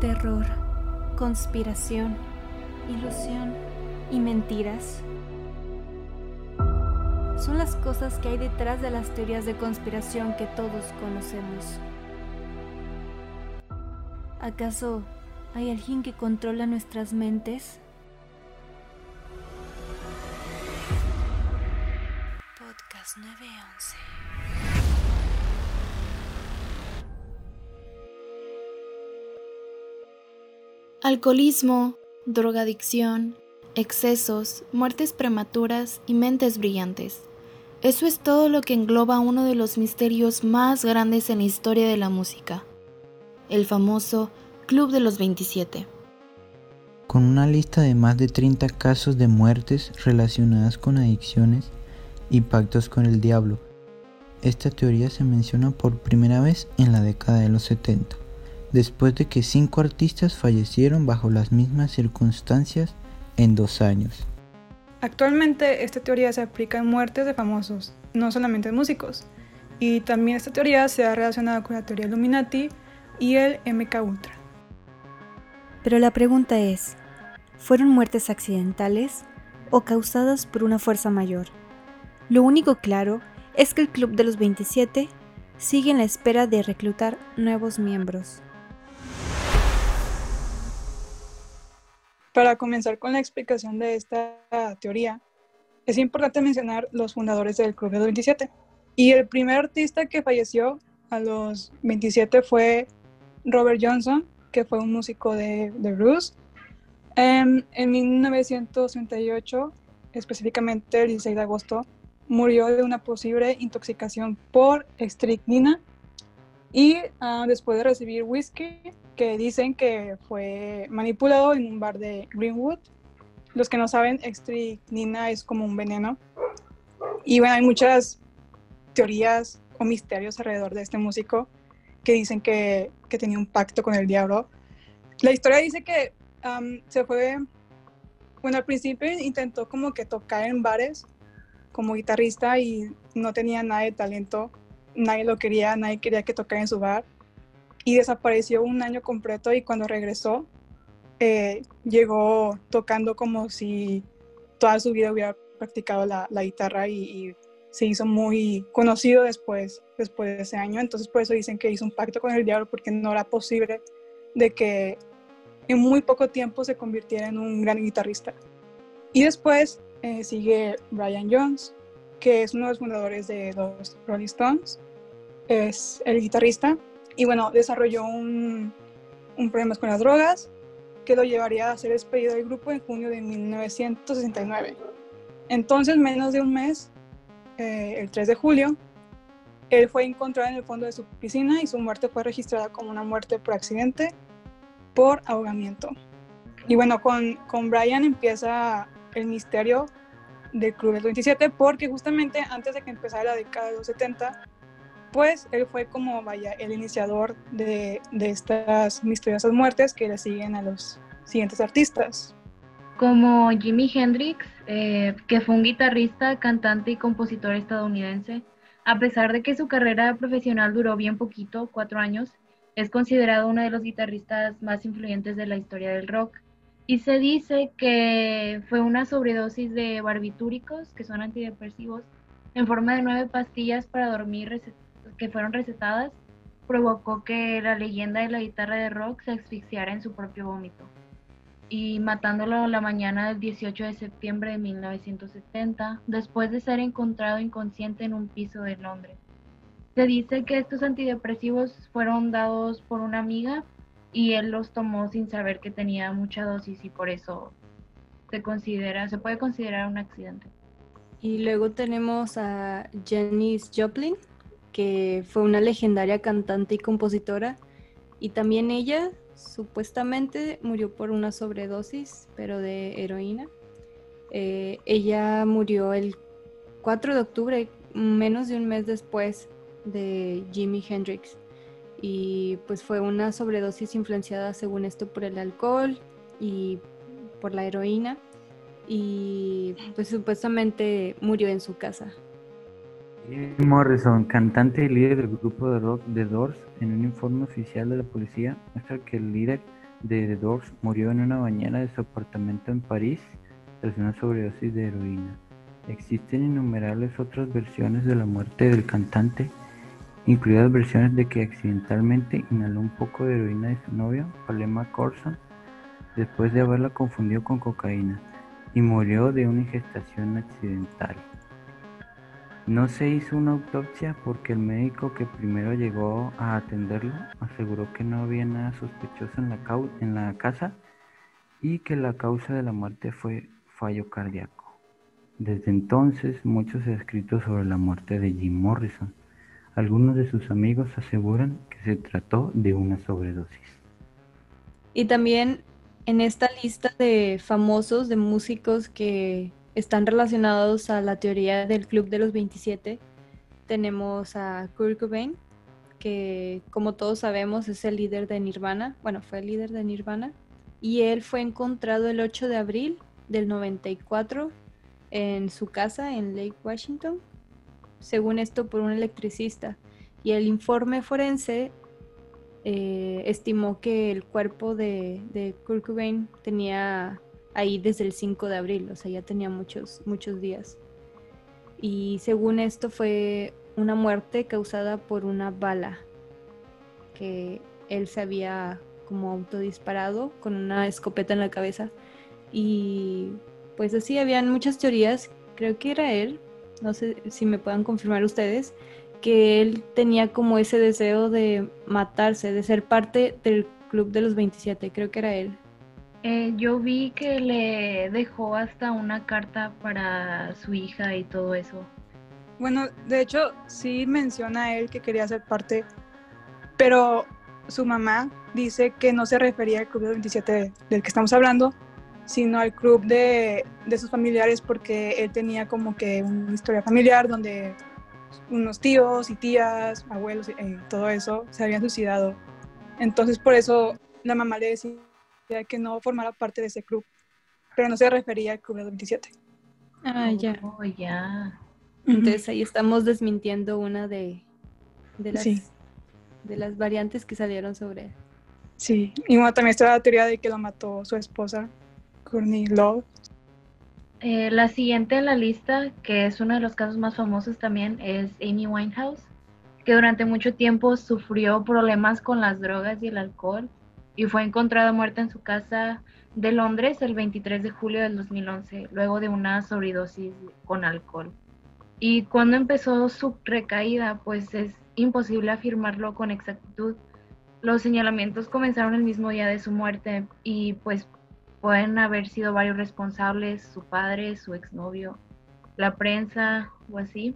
Terror, conspiración, ilusión y mentiras. Son las cosas que hay detrás de las teorías de conspiración que todos conocemos. ¿Acaso hay alguien que controla nuestras mentes? Alcoholismo, drogadicción, excesos, muertes prematuras y mentes brillantes. Eso es todo lo que engloba uno de los misterios más grandes en la historia de la música el famoso Club de los 27. Con una lista de más de 30 casos de muertes relacionadas con adicciones y pactos con el diablo. Esta teoría se menciona por primera vez en la década de los 70, después de que cinco artistas fallecieron bajo las mismas circunstancias en dos años. Actualmente esta teoría se aplica en muertes de famosos, no solamente en músicos. Y también esta teoría se ha relacionado con la teoría Illuminati y el MK Ultra. Pero la pregunta es, ¿fueron muertes accidentales o causadas por una fuerza mayor? Lo único claro es que el Club de los 27 sigue en la espera de reclutar nuevos miembros. Para comenzar con la explicación de esta teoría, es importante mencionar los fundadores del Club de los 27. Y el primer artista que falleció a los 27 fue Robert Johnson, que fue un músico de, de blues. en 1938, específicamente el 16 de agosto, murió de una posible intoxicación por estricnina y ah, después de recibir whisky que dicen que fue manipulado en un bar de Greenwood. Los que no saben, estricnina es como un veneno. Y bueno, hay muchas teorías o misterios alrededor de este músico que dicen que, que tenía un pacto con el diablo. La historia dice que se fue, bueno, al principio intentó como que tocar en bares como guitarrista y no tenía nada de talento, nadie lo quería, nadie quería que tocara en su bar y desapareció un año completo y cuando regresó eh, llegó tocando como si toda su vida hubiera practicado la, guitarra y, y se hizo muy conocido después, después de ese año. Entonces por eso dicen que hizo un pacto con el diablo porque no era posible de que en muy poco tiempo se convirtiera en un gran guitarrista. Y después eh, sigue Brian Jones, que es uno de los fundadores de los Rolling Stones. Es el guitarrista. Y bueno, desarrolló un, un problema con las drogas que lo llevaría a ser despedido del grupo en junio de 1969. Entonces, menos de un mes eh, el 3 de julio. Él fue encontrado en el fondo de su piscina y su muerte fue registrada como una muerte por accidente por ahogamiento. Y bueno, con, con Brian empieza el misterio del Club del 27 porque justamente antes de que empezara la década de los 70, pues él fue como, vaya, el iniciador de, estas misteriosas muertes que le siguen a los siguientes artistas como Jimi Hendrix, eh, que fue un guitarrista, cantante y compositor estadounidense. A pesar de que su carrera profesional duró bien poquito, cuatro años, es considerado uno de los guitarristas más influyentes de la historia del rock. Y se dice que fue una sobredosis de barbitúricos, que son antidepresivos, en forma de nueve pastillas para dormir que fueron recetadas, provocó que la leyenda de la guitarra de rock se asfixiara en su propio vómito y matándolo la mañana del 18 de septiembre de 1970, después de ser encontrado inconsciente en un piso de Londres. Se dice que estos antidepresivos fueron dados por una amiga y él los tomó sin saber que tenía mucha dosis y por eso se considera, se puede considerar un accidente. Y luego tenemos a Janis Joplin, que fue una legendaria cantante y compositora, y también ella supuestamente murió por una sobredosis, pero de heroína. Eh, ella murió el 4 de octubre, menos de un mes después de Jimi Hendrix. Y pues fue una sobredosis influenciada, según esto, por el alcohol y por la heroína. Y pues supuestamente murió en su casa. Jim Morrison, cantante y líder del grupo de rock The Doors, en un informe oficial de la policía muestra que el líder de The Doors murió en una bañera de su apartamento en París tras una sobredosis de heroína. Existen innumerables otras versiones de la muerte del cantante, incluidas versiones de que accidentalmente inhaló un poco de heroína de su novia, Palema Corson, después de haberla confundido con cocaína, y murió de una ingestación accidental. No se hizo una autopsia porque el médico que primero llegó a atenderlo aseguró que no había nada sospechoso en la, en la casa y que la causa de la muerte fue fallo cardíaco. Desde entonces, muchos escritos sobre la muerte de Jim Morrison. Algunos de sus amigos aseguran que se trató de una sobredosis. Y también en esta lista de famosos, de músicos que están relacionados a la teoría del Club de los 27. Tenemos a Kurt Cobain, que como todos sabemos es el líder de Nirvana, bueno, fue el líder de Nirvana, y él fue encontrado el 8 de abril del 94 en su casa en Lake Washington, según esto por un electricista. Y el informe forense eh, estimó que el cuerpo de, de Kurt Cobain tenía ahí desde el 5 de abril, o sea, ya tenía muchos, muchos días. Y según esto fue una muerte causada por una bala que él se había como autodisparado con una escopeta en la cabeza. Y pues así habían muchas teorías, creo que era él, no sé si me puedan confirmar ustedes, que él tenía como ese deseo de matarse, de ser parte del club de los 27, creo que era él. Eh, yo vi que le dejó hasta una carta para su hija y todo eso. Bueno, de hecho, sí menciona él que quería ser parte, pero su mamá dice que no se refería al club de 27 del que estamos hablando, sino al club de, de sus familiares porque él tenía como que una historia familiar donde unos tíos y tías, abuelos, y eh, todo eso se habían suicidado. Entonces por eso la mamá le decía que no formara parte de ese club, pero no se refería al club de 27. Ah, ya. Oh, ya. Entonces ahí estamos desmintiendo una de, de, las, de las variantes que salieron sobre él. Sí, y bueno, también está la teoría de que lo mató su esposa, Courtney Love. Eh, la siguiente en la lista, que es uno de los casos más famosos también, es Amy Winehouse, que durante mucho tiempo sufrió problemas con las drogas y el alcohol y fue encontrada muerta en su casa de Londres el 23 de julio del 2011, luego de una sobredosis con alcohol. Y cuando empezó su recaída, pues es imposible afirmarlo con exactitud. Los señalamientos comenzaron el mismo día de su muerte y pues pueden haber sido varios responsables, su padre, su exnovio, la prensa o así.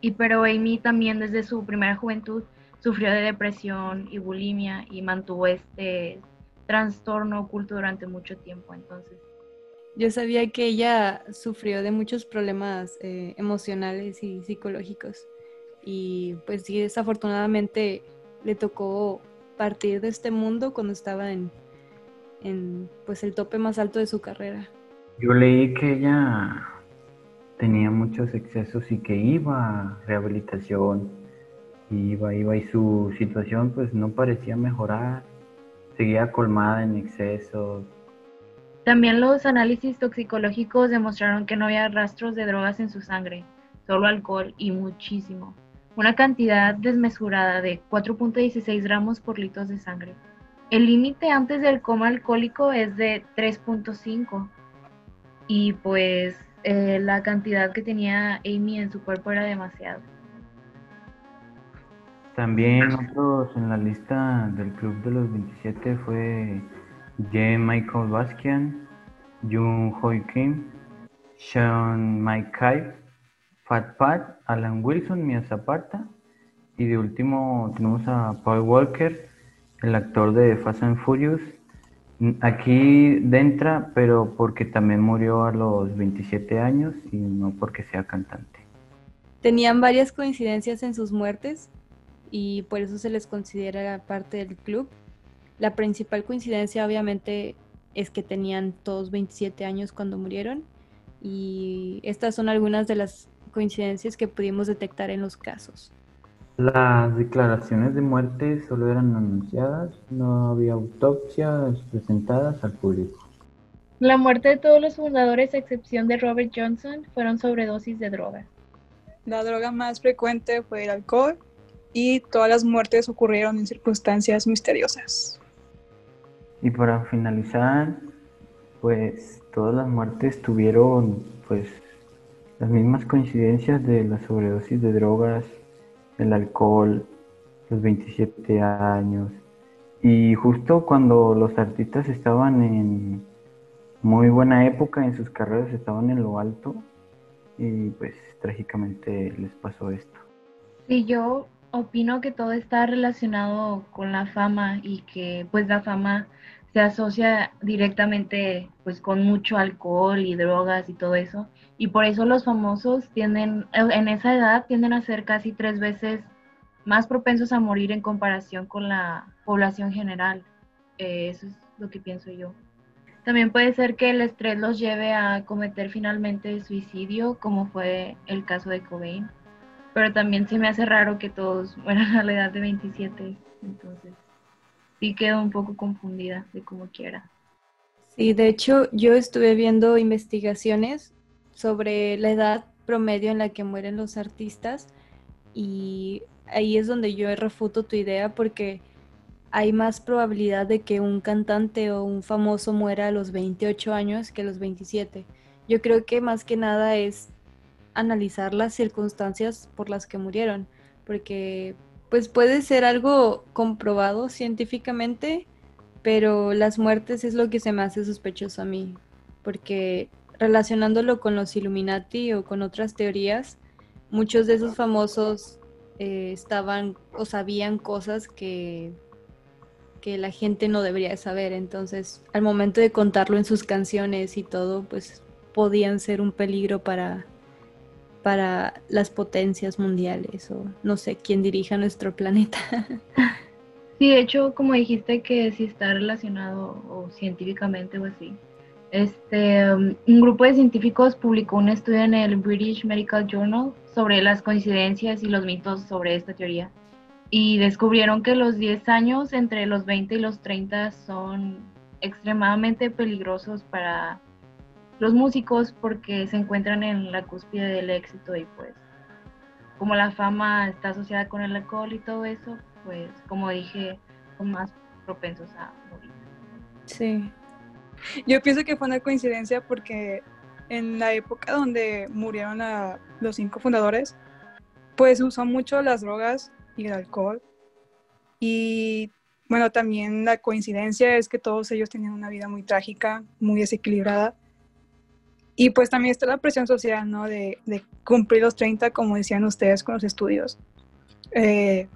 Y pero Amy también desde su primera juventud sufrió de depresión y bulimia y mantuvo este trastorno oculto durante mucho tiempo. Entonces, yo sabía que ella sufrió de muchos problemas eh, emocionales y psicológicos y pues sí, desafortunadamente le tocó partir de este mundo cuando estaba en, en pues el tope más alto de su carrera. Yo leí que ella tenía muchos excesos y que iba a rehabilitación iba, iba y su situación pues no parecía mejorar, seguía colmada en exceso. También los análisis toxicológicos demostraron que no había rastros de drogas en su sangre, solo alcohol y muchísimo. Una cantidad desmesurada de 4.16 gramos por litro de sangre. El límite antes del coma alcohólico es de 3.5 y pues eh, la cantidad que tenía Amy en su cuerpo era demasiado. También otros en la lista del Club de los 27 fue J. Michael Bastian, Jung Hoi Kim, Sean Mike Kai, Fat Pat, Alan Wilson, Mia Zapata y de último tenemos a Paul Walker, el actor de Fast and Furious. Aquí entra, pero porque también murió a los 27 años y no porque sea cantante. Tenían varias coincidencias en sus muertes y por eso se les considera parte del club. La principal coincidencia obviamente es que tenían todos 27 años cuando murieron y estas son algunas de las coincidencias que pudimos detectar en los casos. Las declaraciones de muerte solo eran anunciadas, no había autopsias presentadas al público. La muerte de todos los fundadores, a excepción de Robert Johnson, fueron sobredosis de droga. La droga más frecuente fue el alcohol y todas las muertes ocurrieron en circunstancias misteriosas. Y para finalizar, pues todas las muertes tuvieron pues las mismas coincidencias de la sobredosis de drogas, el alcohol, los 27 años. Y justo cuando los artistas estaban en muy buena época en sus carreras, estaban en lo alto y pues trágicamente les pasó esto. Sí, yo opino que todo está relacionado con la fama y que pues la fama se asocia directamente pues con mucho alcohol y drogas y todo eso. Y por eso los famosos tienden, en esa edad tienden a ser casi tres veces más propensos a morir en comparación con la población general. Eh, eso es lo que pienso yo. También puede ser que el estrés los lleve a cometer finalmente suicidio, como fue el caso de Cobain. Pero también se me hace raro que todos mueran a la edad de 27. Entonces, sí quedo un poco confundida de cómo quiera. Sí, de hecho yo estuve viendo investigaciones sobre la edad promedio en la que mueren los artistas y ahí es donde yo refuto tu idea porque hay más probabilidad de que un cantante o un famoso muera a los 28 años que a los 27. Yo creo que más que nada es analizar las circunstancias por las que murieron, porque pues puede ser algo comprobado científicamente, pero las muertes es lo que se me hace sospechoso a mí, porque relacionándolo con los Illuminati o con otras teorías, muchos de esos famosos eh, estaban o sabían cosas que, que la gente no debería saber, entonces al momento de contarlo en sus canciones y todo, pues podían ser un peligro para, para las potencias mundiales o no sé quién dirija nuestro planeta. Sí, de hecho, como dijiste que si está relacionado o científicamente o así. Este, um, un grupo de científicos publicó un estudio en el British Medical Journal sobre las coincidencias y los mitos sobre esta teoría. Y descubrieron que los 10 años entre los 20 y los 30 son extremadamente peligrosos para los músicos porque se encuentran en la cúspide del éxito y pues como la fama está asociada con el alcohol y todo eso, pues como dije, son más propensos a morir. Sí. Yo pienso que fue una coincidencia porque en la época donde murieron los cinco fundadores, pues usó mucho las drogas y el alcohol. Y bueno, también la coincidencia es que todos ellos tenían una vida muy trágica, muy desequilibrada. Y pues también está la presión social, ¿no? De, cumplir los 30, como decían ustedes, con los estudios. Eh,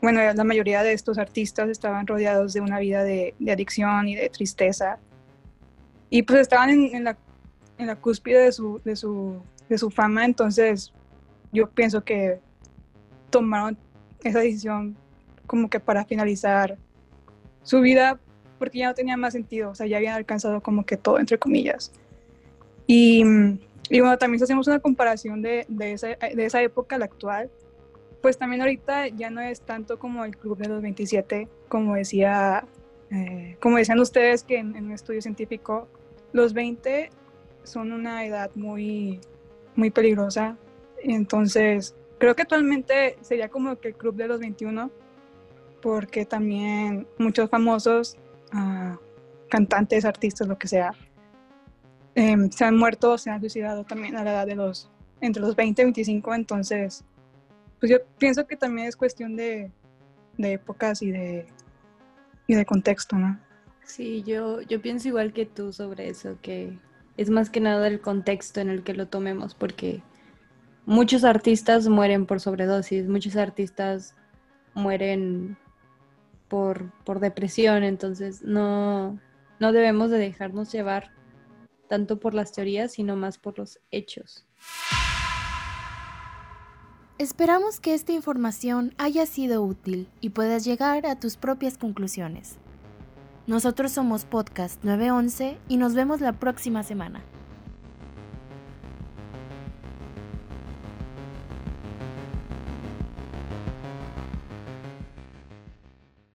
bueno, la mayoría de estos artistas estaban rodeados de una vida de, adicción y de tristeza. Y pues estaban en, la, en la, cúspide de su, de, su, de su fama, entonces yo pienso que tomaron esa decisión como que para finalizar su vida porque ya no tenía más sentido, o sea, ya habían alcanzado como que todo, entre comillas. Y, bueno, también si hacemos una comparación de, de, esa, de esa época a la actual, pues también ahorita ya no es tanto como el club de los 27, como decía, eh, como decían ustedes que en, un estudio científico, los 20 son una edad muy, muy peligrosa. Entonces, creo que actualmente sería como que el club de los 21, porque también muchos famosos, uh, cantantes, artistas, lo que sea, Em, se han muerto se han suicidado también a la edad de los, entre los 20 y 25, entonces, pues yo pienso que también es cuestión de, de épocas y de, y de contexto, ¿no? Sí, yo, yo pienso igual que tú sobre eso, que es más que nada el contexto en el que lo tomemos, porque muchos artistas mueren por sobredosis, muchos artistas mueren por, por depresión, entonces no, no debemos de dejarnos llevar tanto por las teorías, sino más por los hechos. Esperamos que esta información haya sido útil y puedas llegar a tus propias conclusiones. Nosotros somos Podcast 911 y nos vemos la próxima semana.